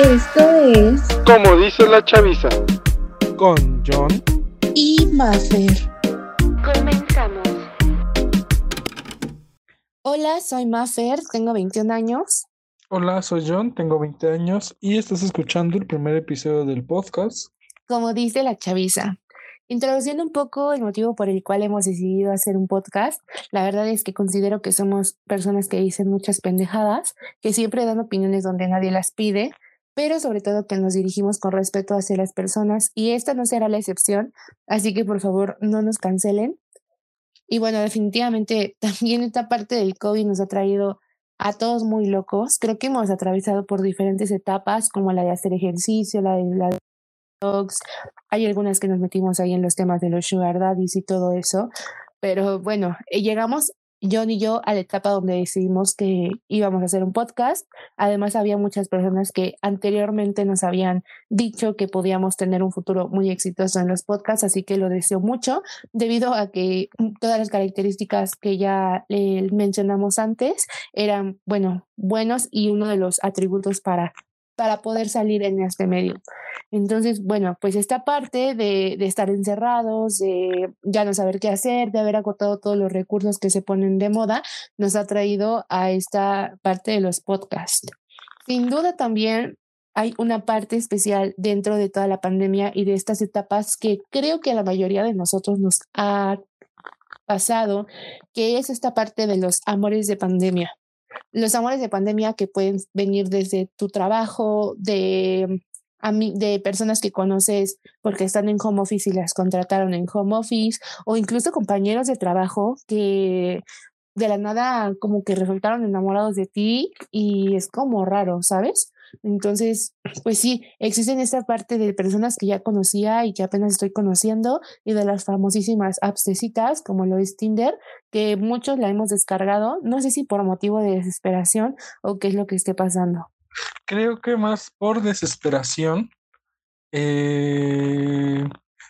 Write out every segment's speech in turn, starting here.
Esto es Como dice la chaviza. Con John y Maffer. Comenzamos. Hola, soy Maffer, tengo 21 años. Hola, soy John, tengo 20 años y estás escuchando el primer episodio del podcast. Como dice la chaviza. Introduciendo un poco el motivo por el cual hemos decidido hacer un podcast, la verdad es que considero que somos personas que dicen muchas pendejadas, que siempre dan opiniones donde nadie las pide, pero sobre todo que nos dirigimos con respeto hacia las personas y esta no será la excepción, así que por favor no nos cancelen. Y bueno, definitivamente también esta parte del COVID nos ha traído a todos muy locos. Creo que hemos atravesado por diferentes etapas, como la de hacer ejercicio, la de la dogs. Hay algunas que nos metimos ahí en los temas de los sugar daddies y todo eso. Pero bueno, eh, llegamos John y yo a la etapa donde decidimos que íbamos a hacer un podcast. Además, había muchas personas que anteriormente nos habían dicho que podíamos tener un futuro muy exitoso en los podcasts, así que lo deseo mucho, debido a que todas las características que ya eh, mencionamos antes eran, bueno, buenos y uno de los atributos para para poder salir en este medio. Entonces, bueno, pues esta parte de, estar encerrados, de ya no saber qué hacer, de haber agotado todos los recursos que se ponen de moda, nos ha traído a esta parte de los podcasts. Sin duda también hay una parte especial dentro de toda la pandemia y de estas etapas que creo que a la mayoría de nosotros nos ha pasado, que es esta parte de los amores de pandemia los amores de pandemia que pueden venir desde tu trabajo, de, de personas que conoces porque están en home office y las contrataron en home office, o incluso compañeros de trabajo que de la nada como que resultaron enamorados de ti y es como raro, ¿sabes? Entonces, pues sí, existen esta parte de personas que ya conocía y que apenas estoy conociendo y de las famosísimas apps como lo es Tinder, que muchos la hemos descargado, no sé si por motivo de desesperación o qué es lo que esté pasando. Creo que más por desesperación. Eh,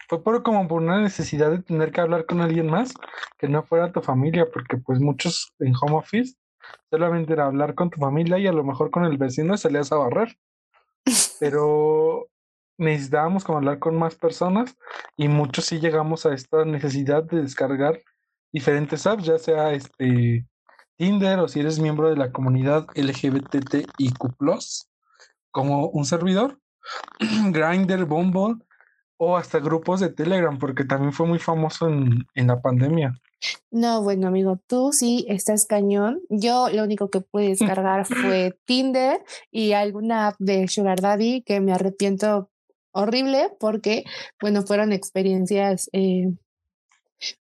fue por como por una necesidad de tener que hablar con alguien más que no fuera tu familia, porque pues muchos en home office solamente era hablar con tu familia y a lo mejor con el vecino salías a barrer. Pero necesitábamos como hablar con más personas y muchos sí llegamos a esta necesidad de descargar diferentes apps, ya sea este Tinder o si eres miembro de la comunidad LGBTIQ+, como un servidor, Grindr, Bumble o hasta grupos de Telegram, porque también fue muy famoso en, en la pandemia. No, bueno, amigo, tú sí estás cañón. Yo lo único que pude descargar fue Tinder y alguna app de Sugar Daddy que me arrepiento horrible porque, bueno, fueron experiencias eh,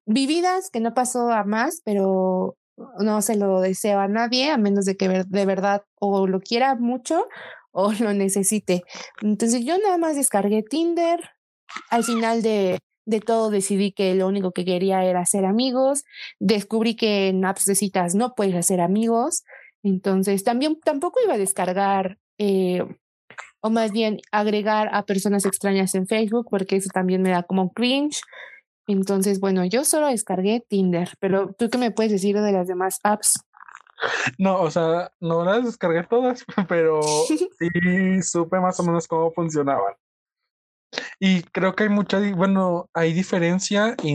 vividas que no pasó a más, pero no se lo deseo a nadie, a menos de que de verdad o lo quiera mucho o lo necesite. Entonces yo nada más descargué Tinder. Al final de de todo decidí que lo único que quería era hacer amigos. Descubrí que en apps de citas no puedes hacer amigos. Entonces también tampoco iba a descargar eh, o más bien agregar a personas extrañas en Facebook porque eso también me da como cringe. Entonces, bueno, yo solo descargué Tinder, pero tú qué me puedes decir de las demás apps? No, o sea, no las descargué todas, pero sí supe más o menos cómo funcionaban. Y creo que hay mucha, bueno, hay diferencia y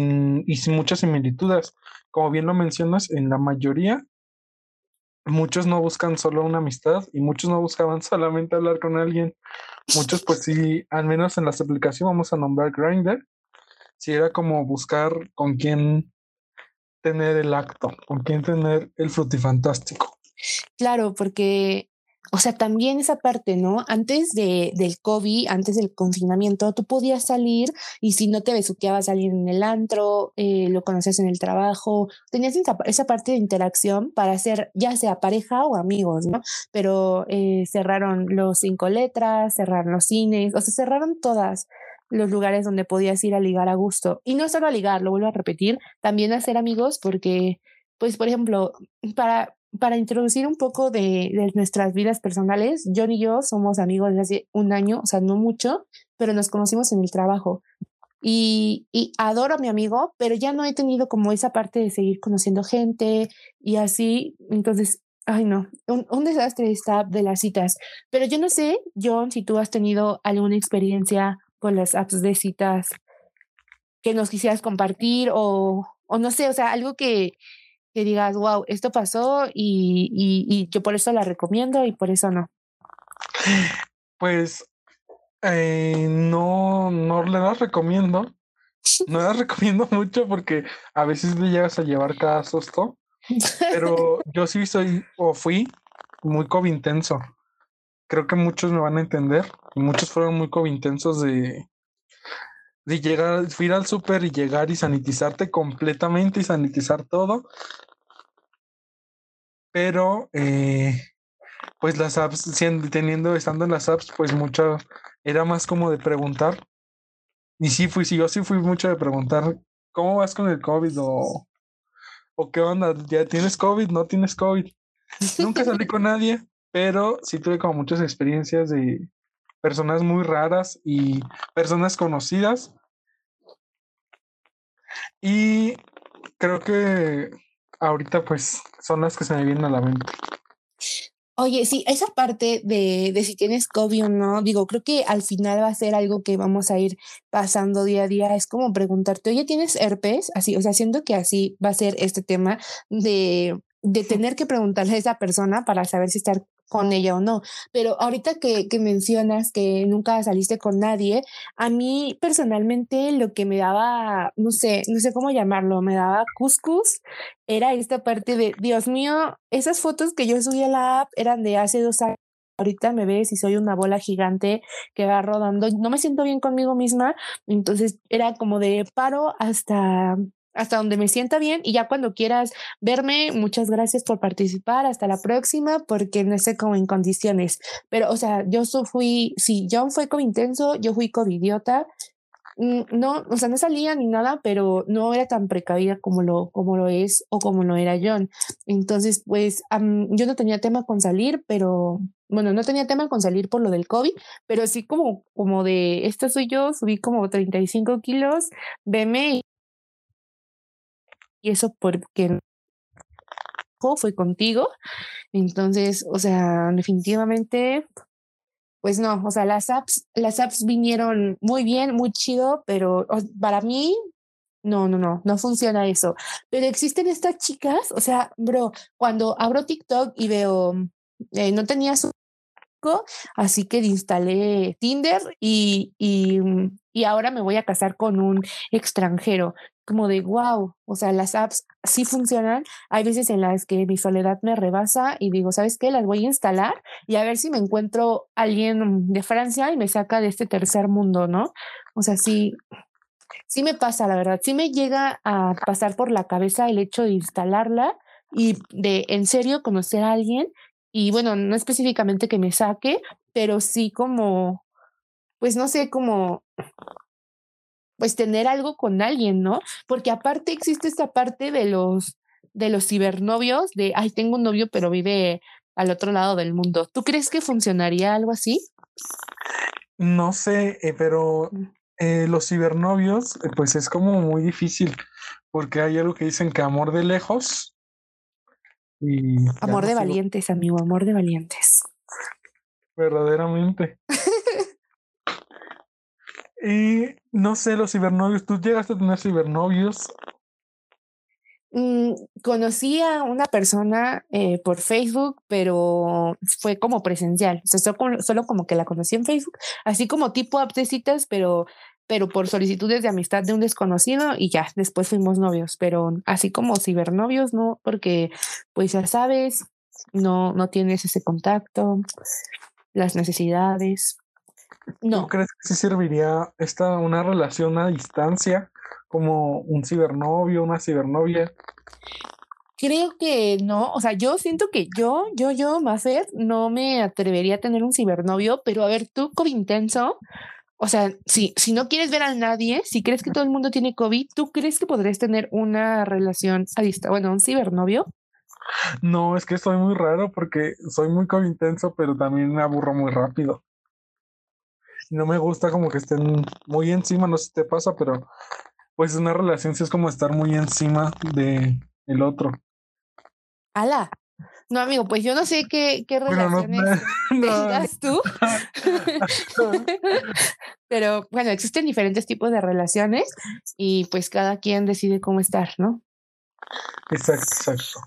muchas similitudes. Como bien lo mencionas, en la mayoría, muchos no buscan solo una amistad y muchos no buscaban solamente hablar con alguien. Muchos, pues sí, al menos en las aplicaciones vamos a nombrar Grindr, si era como buscar con quién tener el acto, con quién tener el frutifantástico. Claro, porque o sea, también esa parte, ¿no? Antes de, del COVID, antes del confinamiento, tú podías salir y si no te besuqueabas salir en el antro, eh, lo conocías en el trabajo, tenías esa, parte de interacción para hacer ya sea pareja o amigos, ¿no? Pero eh, cerraron los cinco letras, cerraron los cines, o sea, cerraron todas los lugares donde podías ir a ligar a gusto. Y no solo a ligar, lo vuelvo a repetir, también a ser amigos porque, pues, por ejemplo, para para introducir un poco de, de, nuestras vidas personales, John y yo somos amigos desde hace un año, o sea, no mucho, pero nos conocimos en el trabajo. Y, y, adoro a mi amigo, pero ya no he tenido como esa parte de seguir conociendo gente y así. Entonces, ay no, un, un desastre esta de las citas. Pero yo no sé, John, si tú has tenido alguna experiencia con las apps de citas que nos quisieras compartir o, o no sé, o sea, algo que, que digas, wow, esto pasó y, y, y yo por eso la recomiendo y por eso no. Pues eh, no, no le las recomiendo. No las recomiendo mucho porque a veces le llegas a llevar cada susto. Pero yo sí soy o fui muy COVID intenso. Creo que muchos me van a entender. Y muchos fueron muy COVID intensos de, de llegar, ir al súper y llegar y sanitizarte completamente y sanitizar todo. Pero eh, pues las apps, siendo, teniendo, estando en las apps, pues mucho, era más como de preguntar. Y sí fui, sí, yo sí fui mucho de preguntar, ¿cómo vas con el COVID? O, o qué onda, ¿ya tienes COVID? ¿No tienes COVID? Nunca salí con nadie, pero sí tuve como muchas experiencias de personas muy raras y personas conocidas. Y creo que ahorita pues son las que se me vienen a la mente. Oye, sí, esa parte de, de si tienes COVID o no, digo, creo que al final va a ser algo que vamos a ir pasando día a día. Es como preguntarte, oye, ¿tienes herpes? Así, o sea, siento que así va a ser este tema de, de tener que preguntarle a esa persona para saber si estar con ella o no. Pero ahorita que, que, mencionas que nunca saliste con nadie, a mí personalmente lo que me daba, no sé, no sé cómo llamarlo, me daba cuscus, era esta parte de, Dios mío, esas fotos que yo subí a la app eran de hace dos años. Ahorita me ves y soy una bola gigante que va rodando. No me siento bien conmigo misma. Entonces era como de paro hasta hasta donde me sienta bien y ya cuando quieras verme, muchas gracias por participar, hasta la próxima, porque no sé cómo en condiciones, pero o sea, yo fui, sí, John fue como intenso, yo fui covidiota, mm, no, o sea, no salía ni nada, pero no era tan precavida como lo, como lo es o como lo era John. Entonces, pues yo no tenía tema con salir, pero bueno, no tenía tema con salir por lo del COVID, pero sí como, como de, esta soy yo, subí como 35 kilos, veme eso porque fue contigo. Entonces, o sea, definitivamente, pues no, o sea, las apps, las apps vinieron muy bien, muy chido, pero para mí, no, no, no, no funciona eso. Pero existen estas chicas, o sea, bro, cuando abro TikTok y veo, eh, no tenía su así que instalé Tinder y, y, y ahora me voy a casar con un extranjero como de wow, o sea, las apps sí funcionan. Hay veces en las que mi soledad me rebasa y digo, ¿sabes qué? Las voy a instalar y a ver si me encuentro alguien de Francia y me saca de este tercer mundo, ¿no? O sea, sí, sí me pasa, la verdad, sí me llega a pasar por la cabeza el hecho de instalarla y de en serio conocer a alguien y bueno, no específicamente que me saque, pero sí como, pues no sé, como pues tener algo con alguien, ¿no? Porque aparte existe esta parte de los de los cibernovios, de, ay, tengo un novio pero vive al otro lado del mundo. ¿Tú crees que funcionaría algo así? No sé, eh, pero mm. eh, los cibernovios, eh, pues es como muy difícil, porque hay algo que dicen que amor de lejos. Y amor de valientes, amigo, amor de valientes. Verdaderamente. Y no sé, los cibernovios, ¿tú llegaste a tener cibernovios? Mm, conocí a una persona eh, por Facebook, pero fue como presencial, solo, solo, como que la conocí en Facebook, así como tipo aptecitas, pero, pero por solicitudes de amistad de un desconocido y ya, después fuimos novios, pero así como cibernovios, no, porque pues ya sabes, no, no tienes ese contacto, las necesidades. No. ¿Tú crees que sí serviría esta una relación a distancia como un cibernovio, una cibernovia? Creo que no, o sea, yo siento que yo, yo, yo, Mafer, no me atrevería a tener un cibernovio, pero a ver, tú, COVID intenso, o sea, si, si no quieres ver a nadie, si crees que todo el mundo tiene COVID, ¿tú crees que podrías tener una relación a distancia, bueno, un cibernovio? No, es que soy muy raro porque soy muy COVID intenso, pero también me aburro muy rápido no me gusta como que estén muy encima, no sé si te pasa, pero pues una relación sí es como estar muy encima de el otro. Ala, No, amigo, pues yo no sé qué, qué no, relaciones no, tengas tú. Pero bueno, existen diferentes tipos de relaciones y pues cada quien decide cómo estar, ¿no? Exacto, exacto.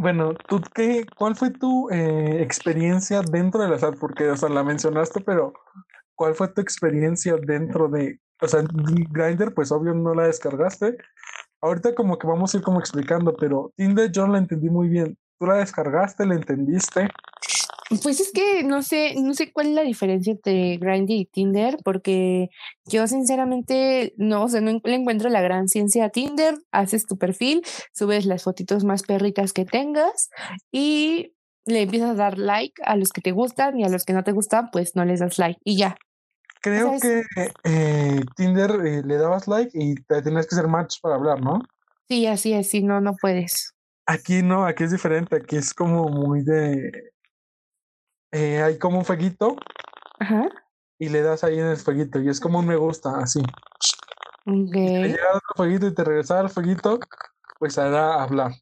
Bueno, ¿tú qué, cuál fue tu eh, experiencia dentro de la SAT? Porque, o sea, la mencionaste, pero ¿cuál fue tu experiencia dentro de, o sea, Grindr, pues obvio no la descargaste. Ahorita como que vamos a ir como explicando, pero Tinder yo no la entendí muy bien. ¿Tú la descargaste, la entendiste? Pues es que no sé, no sé cuál es la diferencia entre Grindr y Tinder, porque yo sinceramente no, o sea, no le encuentro la gran ciencia a Tinder, haces tu perfil, subes las fotitos más perritas que tengas y le empiezas a dar like a los que te gustan y a los que no te gustan, pues no les das like y ya. Creo sea, que eh, Tinder eh, le dabas like y te tenías que hacer match para hablar, ¿no? Sí, así es, si no, no puedes. Aquí no, aquí es diferente, aquí es como muy de... eh, hay como un fueguito Ajá. y le das ahí en el fueguito y es como un me gusta, así. Si te llega otro fueguito y te regresaba al fueguito, pues hará hablar.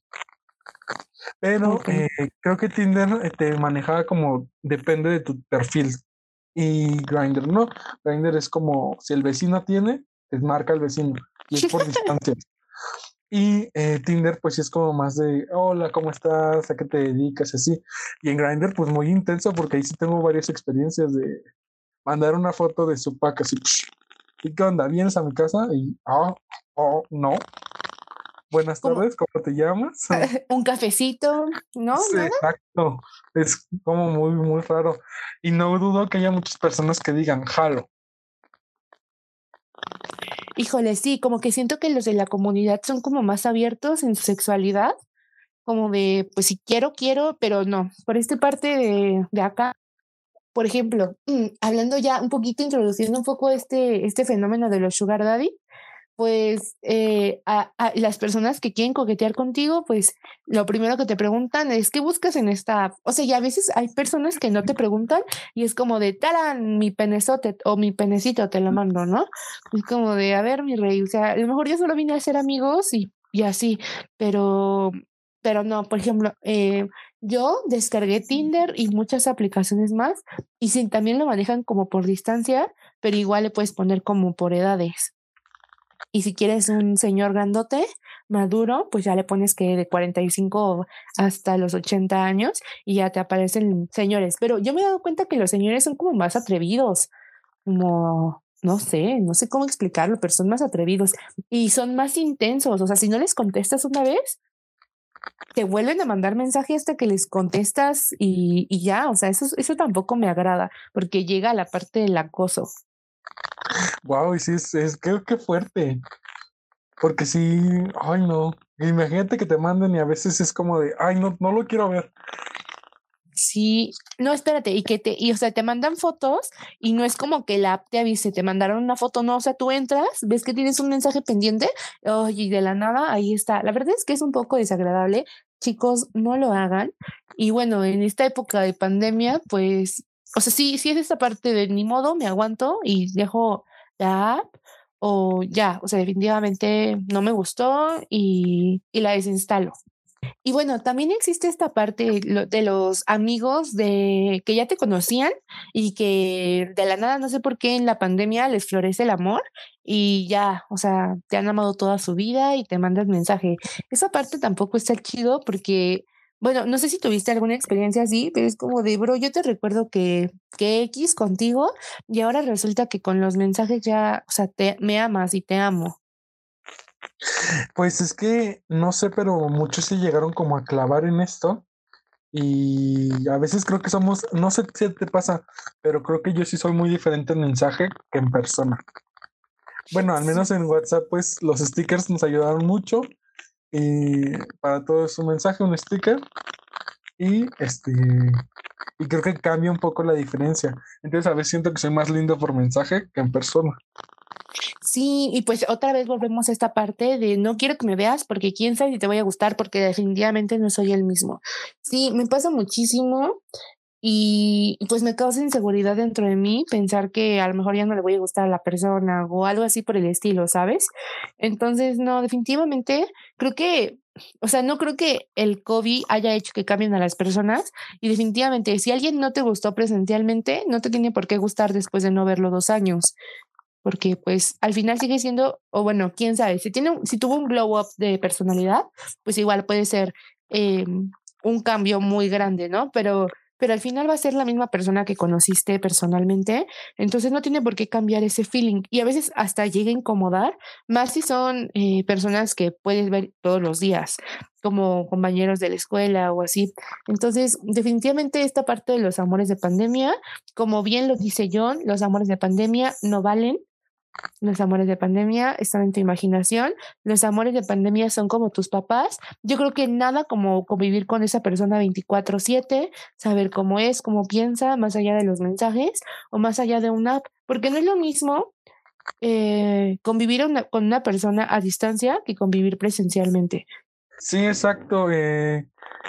Pero eh, creo que Tinder eh, te manejaba como depende de tu perfil. Y Grindr no. Grindr es como si el vecino tiene, te marca el vecino. Y es por distancia. Y eh, Tinder, pues sí es como más de hola, ¿cómo estás? ¿A qué te dedicas? Así. Y en Grindr, pues muy intenso, porque ahí sí tengo varias experiencias de mandar una foto de su pack así. ¿Y qué onda? ¿Vienes a mi casa? Y, ah, oh, no. Buenas ¿Cómo? tardes, ¿cómo te llamas? Un cafecito, ¿no? Sí, ¿Nada? exacto. Es como muy, muy raro. Y no dudo que haya muchas personas que digan, jalo. Híjole, sí, como que siento que los de la comunidad son como más abiertos en su sexualidad, como de, pues si quiero, quiero, pero no. Por esta parte de, de acá, por ejemplo, mm, hablando ya un poquito, introduciendo un poco este, este fenómeno de los sugar daddy, pues eh, a, las personas que quieren coquetear contigo, pues lo primero que te preguntan es, ¿qué buscas en esta app? O sea, y a veces hay personas que no te preguntan y es como de, taran, mi penezote o mi penecito, te lo mando, ¿no? Es como de, a ver, mi rey, o sea, a lo mejor yo solo vine a ser amigos y, y así, pero, pero no, por ejemplo, eh, yo descargué Tinder y muchas aplicaciones más y sí, también lo manejan como por distancia, pero igual le puedes poner como por edades. Y si quieres un señor grandote, maduro, pues ya le pones que de 45 hasta los 80 años y ya te aparecen señores. Pero yo me he dado cuenta que los señores son como más atrevidos, como, no sé, no sé cómo explicarlo, pero son más atrevidos y son más intensos. O sea, si no les contestas una vez, te vuelven a mandar mensaje hasta que les contestas y, y ya. O sea, eso, eso tampoco me agrada porque llega a la parte del acoso. Wow, y sí, es, es fuerte. Porque sí, ay no. Imagínate que te manden y a veces es como de, ay no, no lo quiero ver. Sí, no, espérate, y que te, y o sea, te mandan fotos y no es como que la app te avise, te mandaron una foto, no, o sea, tú entras, ves que tienes un mensaje pendiente, y de la nada, ahí está. La verdad es que es un poco desagradable, chicos, no lo hagan. Y bueno, en esta época de pandemia, pues, o sea, sí, sí es esta parte de ni modo, me aguanto y dejo la app o ya, o sea, definitivamente no me gustó y, y la desinstalo. Y bueno, también existe esta parte de los amigos de que ya te conocían y que de la nada, no sé por qué en la pandemia les florece el amor y ya, o sea, te han amado toda su vida y te mandan mensaje. Esa parte tampoco está chido porque, bueno, no sé si tuviste alguna experiencia así, pero es como de, bro, yo te recuerdo que, que X contigo y ahora resulta que con los mensajes ya, o sea, te, me amas y te amo. Pues es que no sé, pero muchos se llegaron como a clavar en esto. Y a veces creo que somos, no sé si te pasa, pero creo que yo sí soy muy diferente en mensaje que en persona. Bueno, al menos en WhatsApp, pues los stickers nos ayudaron mucho. Y para todo es un mensaje, un sticker. Y este, y creo que cambia un poco la diferencia. Entonces a veces siento que soy más lindo por mensaje que en persona. Sí, y pues otra vez volvemos a esta parte de no quiero que me veas porque quién sabe si te voy a gustar porque definitivamente no soy el mismo. Sí, me pasa muchísimo y pues me causa inseguridad dentro de mí pensar que a lo mejor ya no le voy a gustar a la persona o algo así por el estilo, ¿sabes? Entonces, no, definitivamente creo que, o sea, no creo que el COVID haya hecho que cambien a las personas y definitivamente si alguien no te gustó presencialmente, no te tiene por qué gustar después de no verlo dos años. Porque pues al final sigue siendo, o bueno, quién sabe, si, tiene, si tuvo un glow up de personalidad, pues igual puede ser eh, un cambio muy grande, ¿no? Pero pero al final va a ser la misma persona que conociste personalmente, entonces no tiene por qué cambiar ese feeling y a veces hasta llega a incomodar, más si son eh, personas que puedes ver todos los días, como compañeros de la escuela o así. Entonces, definitivamente esta parte de los amores de pandemia, como bien lo dice John, los amores de pandemia no valen, los amores de pandemia están en tu imaginación. Los amores de pandemia son como tus papás. Yo creo que nada como convivir con esa persona 24/7, saber cómo es, cómo piensa, más allá de los mensajes o más allá de una app, porque no es lo mismo eh, convivir con una persona a distancia que convivir presencialmente. Sí, exacto. Eh,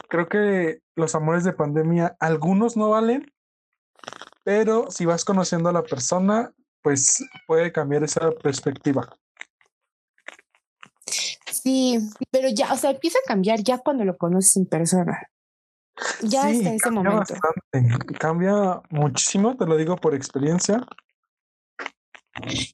creo que los amores de pandemia, algunos no valen, pero si vas conociendo a la persona, pues puede cambiar esa perspectiva. Sí, pero ya, o sea, empieza a cambiar ya cuando lo conoces en persona. Ya hasta ese momento. Bastante. Cambia muchísimo, te lo digo por experiencia.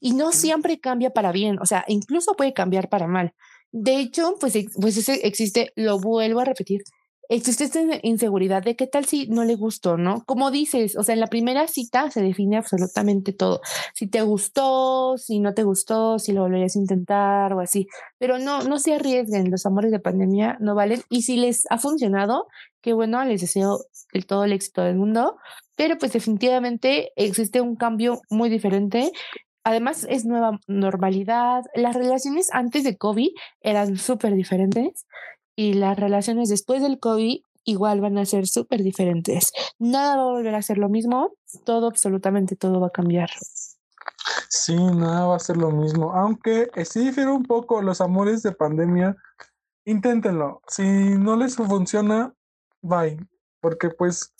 Y no siempre cambia para bien, o sea, incluso puede cambiar para mal. De hecho, pues, pues ese existe, lo vuelvo a repetir, existe esta inseguridad de qué tal si no le gustó, ¿no? Como dices, o sea, en la primera cita se define absolutamente todo. Si te gustó, si no te gustó, si lo volverías a intentar o así. Pero no, no se arriesguen, los amores de pandemia no valen. Y si les ha funcionado, qué bueno, les deseo el, todo el éxito del mundo. Pero pues definitivamente existe un cambio muy diferente Además, es nueva normalidad. Las relaciones antes de COVID eran súper diferentes y las relaciones después del COVID igual van a ser súper diferentes. Nada va a volver a ser lo mismo, todo, absolutamente todo va a cambiar. Sí, nada va a ser lo mismo, aunque sí difiere un poco los amores de pandemia, inténtenlo. Si no les funciona, bye, porque pues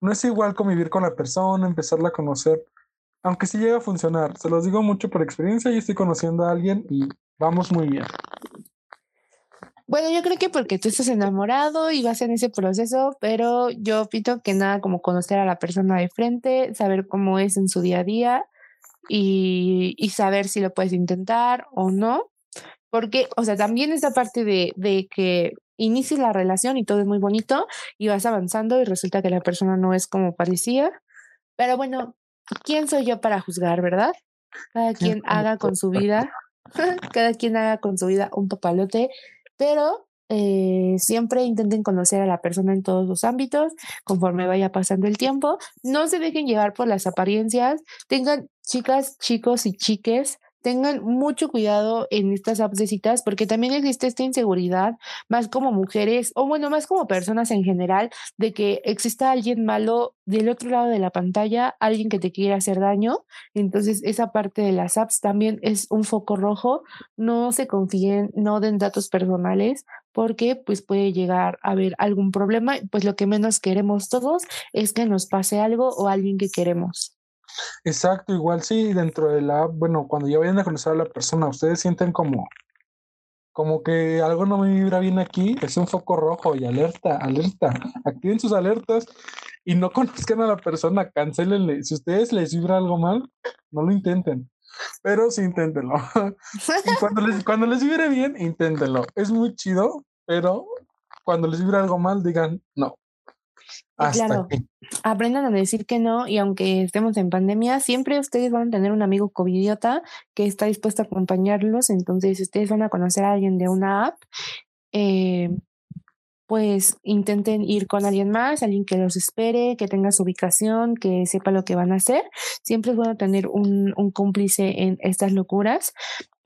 no es igual convivir con la persona, empezarla a conocer, aunque sí llega a funcionar. Se los digo mucho por experiencia, y estoy conociendo a alguien y vamos muy bien. Bueno, yo creo que porque tú estás enamorado y vas en ese proceso, pero yo pito que nada como conocer a la persona de frente, saber cómo es en su día a día y, y saber si lo puedes intentar o no. Porque, o sea, también esa parte de, de que inicies la relación y todo es muy bonito y vas avanzando y resulta que la persona no es como parecía. Pero bueno, ¿quién soy yo para juzgar, verdad? Cada quien haga con su vida, cada quien haga con su vida un papalote pero eh, siempre intenten conocer a la persona en todos los ámbitos conforme vaya pasando el tiempo. No se dejen llevar por las apariencias. Tengan chicas, chicos y chiques tengan mucho cuidado en estas apps de citas porque también existe esta inseguridad, más como mujeres o bueno, más como personas en general, de que exista alguien malo del otro lado de la pantalla, alguien que te quiera hacer daño. Entonces, esa parte de las apps también es un foco rojo. No se confíen, no den datos personales porque pues puede llegar a haber algún problema. Pues lo que menos queremos todos es que nos pase algo o alguien que queremos. Exacto, igual sí, dentro de la bueno, cuando ya vayan a conocer a la persona, ustedes sienten como, como que algo no me vibra bien aquí, es un foco rojo y alerta, alerta, activen sus alertas y no conozcan a la persona, cancelenle. Si ustedes les vibra algo mal, no lo intenten, pero sí inténtenlo. y cuando les, cuando les vibre bien, inténtenlo. Es muy chido, pero cuando les vibra algo mal, digan no claro, aprendan a decir que no y aunque estemos en pandemia, siempre ustedes van a tener un amigo covidiota que está dispuesto a acompañarlos, entonces ustedes van a conocer a alguien de una app, eh, pues intenten ir con alguien más, alguien que los espere, que tenga su ubicación, que sepa lo que van a hacer. Siempre es bueno tener un, un cómplice en estas locuras.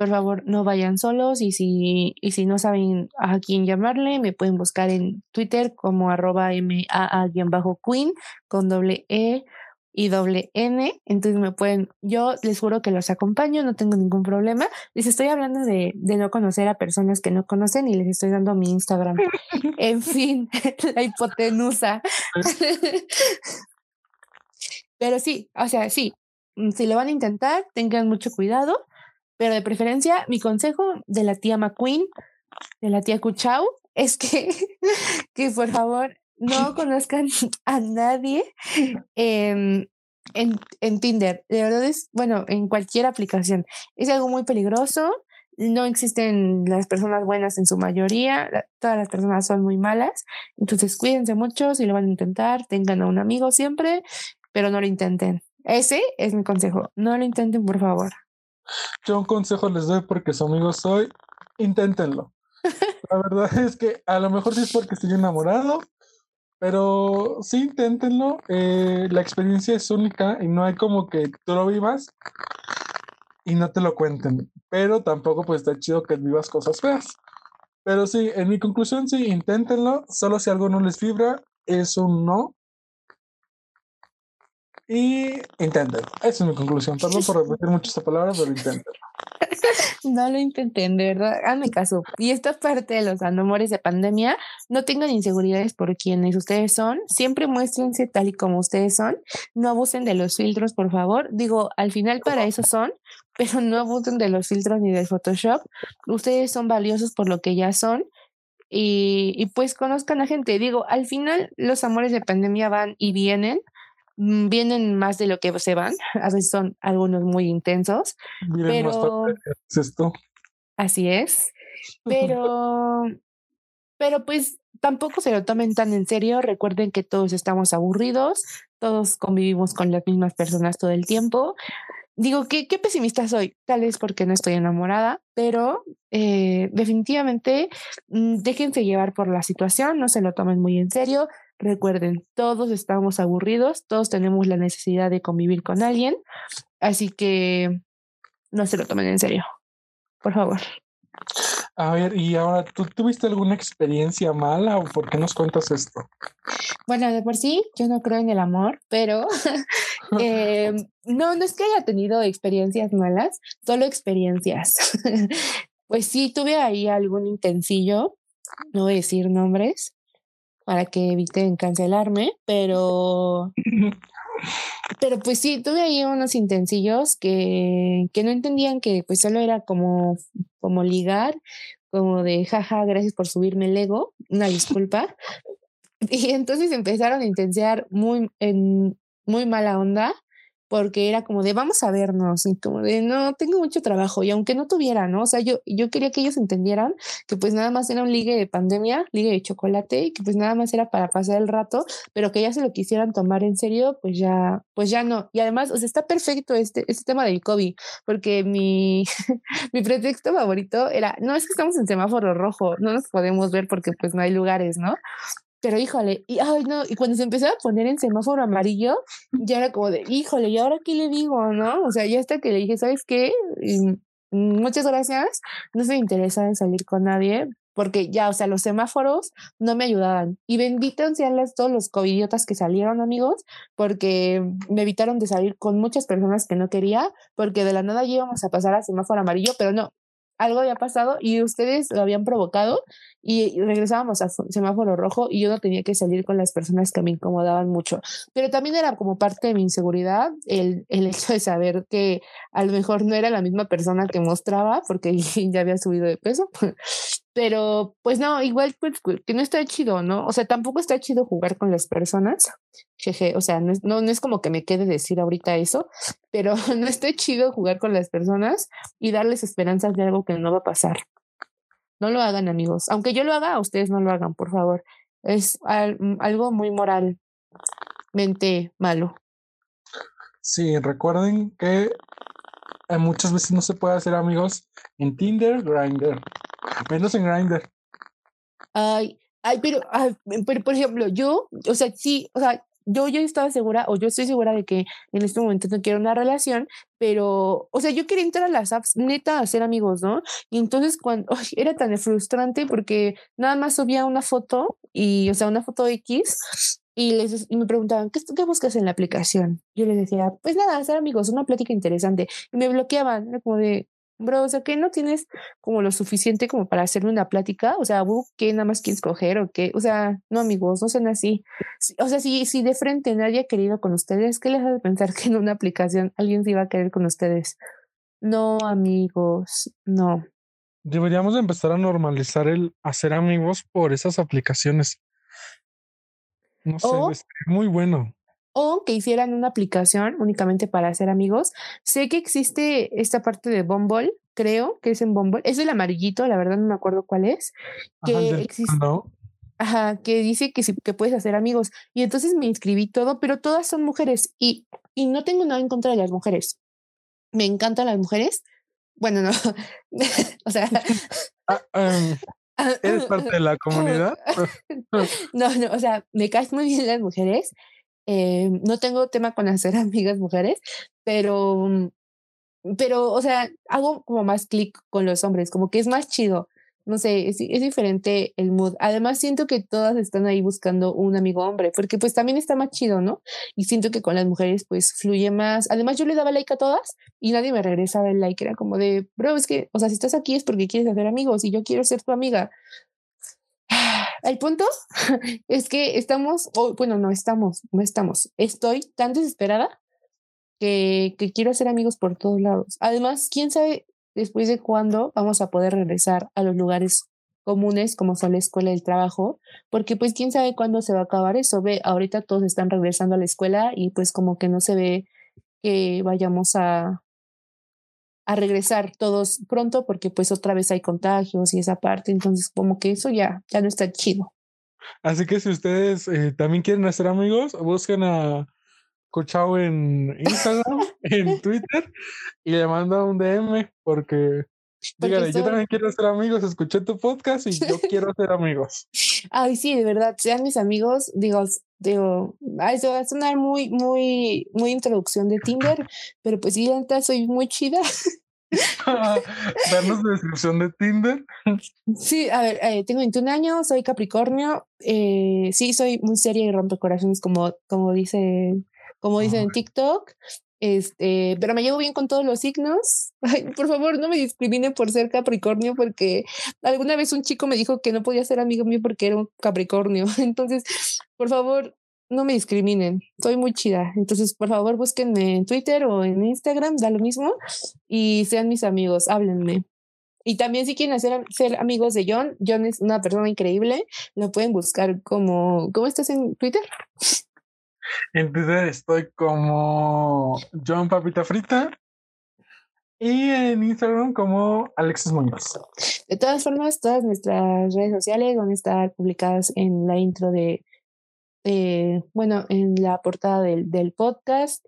Por favor, no vayan solos y si, y si no saben a quién llamarle, me pueden buscar en Twitter como arroba maa-queen con doble E y doble N, entonces me pueden, yo les juro que los acompaño, no tengo ningún problema. Les estoy hablando de, de no conocer a personas que no conocen y les estoy dando mi Instagram. en fin, la hipotenusa. pero sí, o sea, sí, si lo van a intentar, tengan mucho cuidado, pero de preferencia, mi consejo de la tía McQueen, de la tía Kuchau, es que, que por favor no conozcan a nadie en, en Tinder. De verdad es, bueno, en cualquier aplicación. Es algo muy peligroso. No existen las personas buenas en su mayoría. Todas las personas son muy malas. Entonces cuídense mucho si lo van a intentar. Tengan a un amigo siempre, pero no lo intenten. Ese es mi consejo. No lo intenten, por favor. Yo un consejo les doy porque su amigo soy. Inténtenlo. La verdad es que a lo mejor sí es porque estoy enamorado, pero sí inténtenlo. Eh, la experiencia es única y no hay como que tú lo vivas y no te lo cuenten. Pero tampoco pues está chido que vivas cosas feas. Pero sí, en mi conclusión sí, inténtenlo. Solo si algo no les vibra, es un no. Y intenten. Esa es mi conclusión. Perdón por repetir mucho esta palabra, pero intenten. No lo intenten, de verdad, hazme caso. Y esta parte de los amores de pandemia, no tengan inseguridades por quienes ustedes son, siempre muéstrense tal y como ustedes son, no abusen de los filtros, por favor. Digo, al final para eso son, pero no abusen de los filtros ni del Photoshop. Ustedes son valiosos por lo que ya son. Y, y pues conozcan a gente. Digo, al final los amores de pandemia van y vienen, vienen más de lo que se van, a veces son algunos muy intensos, Miren, pero es esto. así es, pero, pero pues tampoco se lo tomen tan en serio, recuerden que todos estamos aburridos, todos convivimos con las mismas personas todo el tiempo. Digo, ¿qué, qué pesimista soy? Tal vez porque no estoy enamorada, pero eh, definitivamente mm, déjense llevar por la situación, no se lo tomen muy en serio, Recuerden, todos estamos aburridos, todos tenemos la necesidad de convivir con alguien, así que no se lo tomen en serio, por favor. A ver, y ahora, ¿tú tuviste alguna experiencia mala o por qué nos cuentas esto? Bueno, de por sí, yo no creo en el amor, pero eh, no, no es que haya tenido experiencias malas, solo experiencias. pues sí, tuve ahí algún intensillo, no voy a decir nombres, para que eviten cancelarme, pero, pero pues sí, tuve ahí unos intensillos que, que no entendían que pues solo era como, como ligar, como de jaja, gracias por subirme el ego, una disculpa. Y entonces empezaron a intensiar muy, en muy mala onda porque era como de vamos a vernos y como de no tengo mucho trabajo y aunque no tuviera, ¿no? O sea, yo, yo quería que ellos entendieran que pues nada más era un ligue de pandemia, ligue de chocolate y que pues nada más era para pasar el rato, pero que ya se lo quisieran tomar en serio, pues ya, pues ya no. Y además, o sea, está perfecto este, este tema del COVID, porque mi, mi pretexto favorito era, no es que estamos en semáforo rojo, no nos podemos ver porque pues no hay lugares, ¿no? Pero híjole, y ay no, y cuando se empezó a poner en semáforo amarillo, ya era como de, híjole, ¿y ahora qué le digo, no? O sea, ya hasta que le dije, ¿sabes qué? Y, muchas gracias, no estoy interesada en salir con nadie, porque ya, o sea, los semáforos no me ayudaban. Y benditos sean las, todos los covidiotas que salieron, amigos, porque me evitaron de salir con muchas personas que no quería, porque de la nada íbamos a pasar a semáforo amarillo, pero no, algo había pasado y ustedes lo habían provocado y regresábamos a semáforo rojo y yo no tenía que salir con las personas que me incomodaban mucho. Pero también era como parte de mi inseguridad el, el hecho de saber que a lo mejor no era la misma persona que mostraba porque ya había subido de peso. Pero pues no, igual pues que no está chido, ¿no? O sea, tampoco está chido jugar con las personas. Jeje, o sea, no es, no, no es como que me quede decir ahorita eso, pero no está chido jugar con las personas y darles esperanzas de algo que no va a pasar. No lo hagan, amigos. Aunque yo lo haga, ustedes no lo hagan, por favor. Es al, algo muy moralmente malo. Sí, recuerden que muchas veces no se puede hacer amigos en Tinder, Grindr. Menos en Grindr. Ay, ay, pero, ay, pero por ejemplo, yo, o sea, sí, o sea, yo, yo estaba segura, o yo estoy segura de que en este momento no quiero una relación, pero, o sea, yo quería entrar a las apps neta a ser amigos, ¿no? Y entonces cuando era tan frustrante porque nada más subía una foto y, o sea, una foto X y, les, y me preguntaban, ¿qué, ¿qué buscas en la aplicación? Yo les decía, pues nada, ser amigos, una plática interesante. Y me bloqueaban, era como de, bro, o sea, que no tienes como lo suficiente como para hacerme una plática, o sea, ¿qué nada más quieres coger o qué? O sea, no amigos, no sean así. O sea, si, si de frente nadie ha querido con ustedes, ¿qué les hace pensar que en una aplicación alguien se iba a querer con ustedes? No, amigos, no. Deberíamos empezar a normalizar el hacer amigos por esas aplicaciones. No sé, es muy bueno o que hicieran una aplicación únicamente para hacer amigos. Sé que existe esta parte de Bumble, creo que es en Bumble, es el amarillito, la verdad no me acuerdo cuál es, que existe. Ajá, que dice que sí, que puedes hacer amigos. Y entonces me inscribí todo, pero todas son mujeres y, y no tengo nada en contra de las mujeres. Me encantan las mujeres. Bueno, no. o sea. Ah, em, ¿Eres parte de la comunidad? no, no, o sea, me caen muy bien las mujeres, eh, no tengo tema con hacer amigas mujeres, pero, pero, o sea, hago como más clic con los hombres, como que es más chido. No sé, es, es, diferente el mood. Además, siento que todas están ahí buscando un amigo hombre, porque pues también está más chido, ¿no? Y siento que con las mujeres pues fluye más. Además, yo le daba like a todas y nadie me regresaba el like. Era como de, bro, es que, o sea, si estás aquí es porque quieres hacer amigos y yo quiero ser tu amiga. El punto es que estamos, bueno, no estamos, no estamos. Estoy tan desesperada que, que quiero hacer amigos por todos lados. Además, quién sabe después de cuándo vamos a poder regresar a los lugares comunes como son la escuela y el trabajo, porque pues quién sabe cuándo se va a acabar eso. Ve, ahorita todos están regresando a la escuela y pues como que no se ve que vayamos a, a regresar todos pronto porque pues otra vez hay contagios y esa parte, entonces como que eso ya, ya no está chido. Así que si ustedes eh, también quieren hacer amigos, busquen a Cochao en Instagram, en Twitter y le manda un DM porque Dígale, yo también quiero ser amigos, escuché tu podcast y yo quiero ser amigos. Ay, sí, de verdad, sean mis amigos, digo, digo, eso va a sonar muy, muy, muy introducción de Tinder, pero pues sí, soy muy chida. Darnos la descripción de Tinder. Sí, a ver, eh, tengo 21 años, soy Capricornio, eh, sí, soy muy seria y rompe corazones como, como dice, como dicen en TikTok. Este, pero me llevo bien con todos los signos. Ay, por favor, no me discriminen por ser Capricornio, porque alguna vez un chico me dijo que no podía ser amigo mío porque era un Capricornio. Entonces, por favor, no me discriminen. Soy muy chida. Entonces, por favor, búsquenme en Twitter o en Instagram, da lo mismo, y sean mis amigos, háblenme. Y también si quieren hacer, ser amigos de John, John es una persona increíble, lo pueden buscar como, ¿cómo estás en Twitter? En Twitter estoy como John Papita Frita y en Instagram como Alexis Muñoz. De todas formas, todas nuestras redes sociales van a estar publicadas en la intro de, bueno, en la portada del, del podcast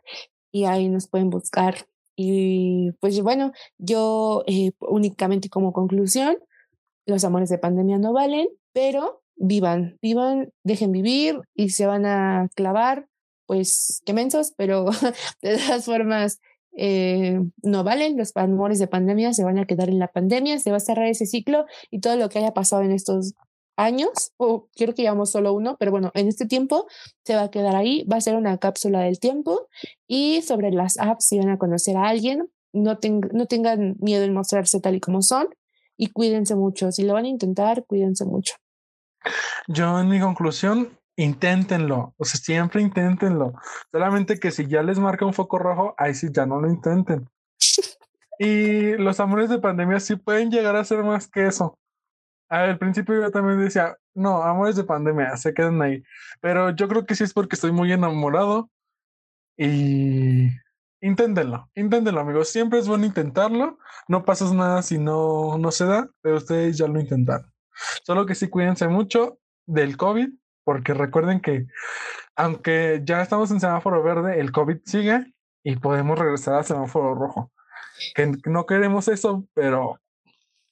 y ahí nos pueden buscar. Y pues bueno, yo eh, únicamente como conclusión, los amores de pandemia no valen, pero vivan, vivan, dejen vivir y se van a clavar pues qué mensos, pero de todas formas eh, no valen, los amores de pandemia se van a quedar en la pandemia, se va a cerrar ese ciclo y todo lo que haya pasado en estos años, o quiero que llevamos solo uno, pero bueno, en este tiempo se va a quedar ahí, va a ser una cápsula del tiempo y sobre las apps, si van a conocer a alguien, no, no tengan miedo en mostrarse tal y como son y cuídense mucho, si lo van a intentar, cuídense mucho. Yo en mi conclusión inténtenlo, o sea, siempre inténtenlo. Solamente que si ya les marca un foco rojo, ahí sí ya no lo intenten. Y los amores de pandemia sí pueden llegar a ser más que eso. Al principio yo también decía, no, amores de pandemia, se quedan ahí. Pero yo creo que sí es porque estoy muy enamorado y inténtenlo, inténtenlo, amigos. Siempre es bueno intentarlo. No pasas nada si no, no se da, pero ustedes ya lo intentaron. Solo que sí cuídense mucho del COVID porque recuerden que aunque ya estamos en semáforo verde, el COVID sigue y podemos regresar al semáforo rojo. Que no queremos eso, pero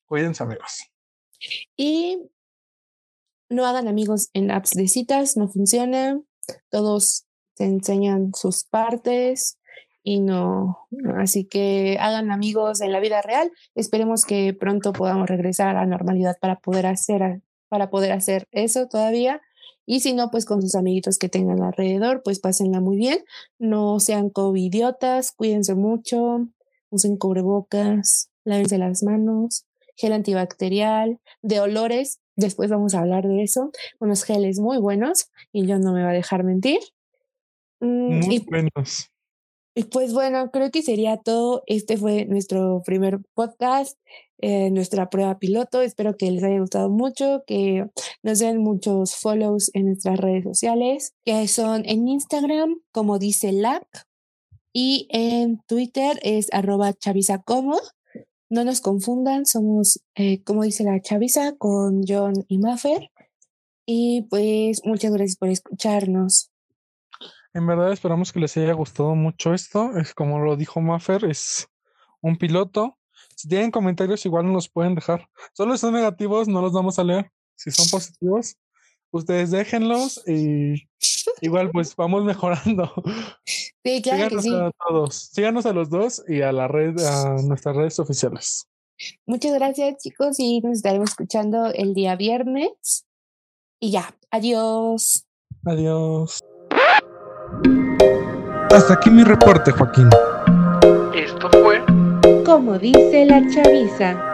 cuídense amigos. Y no hagan amigos en apps de citas, no funciona. Todos te enseñan sus partes y no, así que hagan amigos en la vida real. Esperemos que pronto podamos regresar a la normalidad para poder hacer para poder hacer eso todavía. Y si no, pues con sus amiguitos que tengan alrededor, pues pásenla muy bien. No sean covidiotas, cuídense mucho, usen cubrebocas lávense las manos, gel antibacterial, de olores, después vamos a hablar de eso, unos geles muy buenos y yo no me va a dejar mentir. Mm, Muy y, buenos. y pues bueno, creo que sería todo. Este fue nuestro primer podcast, eh, nuestra prueba piloto. Espero que les haya gustado mucho, que nos den muchos follows en nuestras redes sociales, que son en Instagram, como dice LAC, y en Twitter es arroba. No nos confundan, somos, eh, como dice la chaviza, con John y Maffer. Y pues muchas gracias por escucharnos. En verdad esperamos que les haya gustado mucho esto. Es como lo dijo Maffer, es un piloto. Si tienen comentarios, igual nos los pueden dejar. Solo si son negativos, no los vamos a leer. Si son positivos, ustedes déjenlos y igual pues vamos mejorando. Sí, claro que Síganos sí. a todos. Síganos a los dos y a la red, a nuestras redes oficiales. Muchas gracias, chicos, y nos estaremos escuchando el día viernes. Y ya, adiós. Adiós. Hasta aquí mi reporte, Joaquín. Esto fue Como dice la chaviza.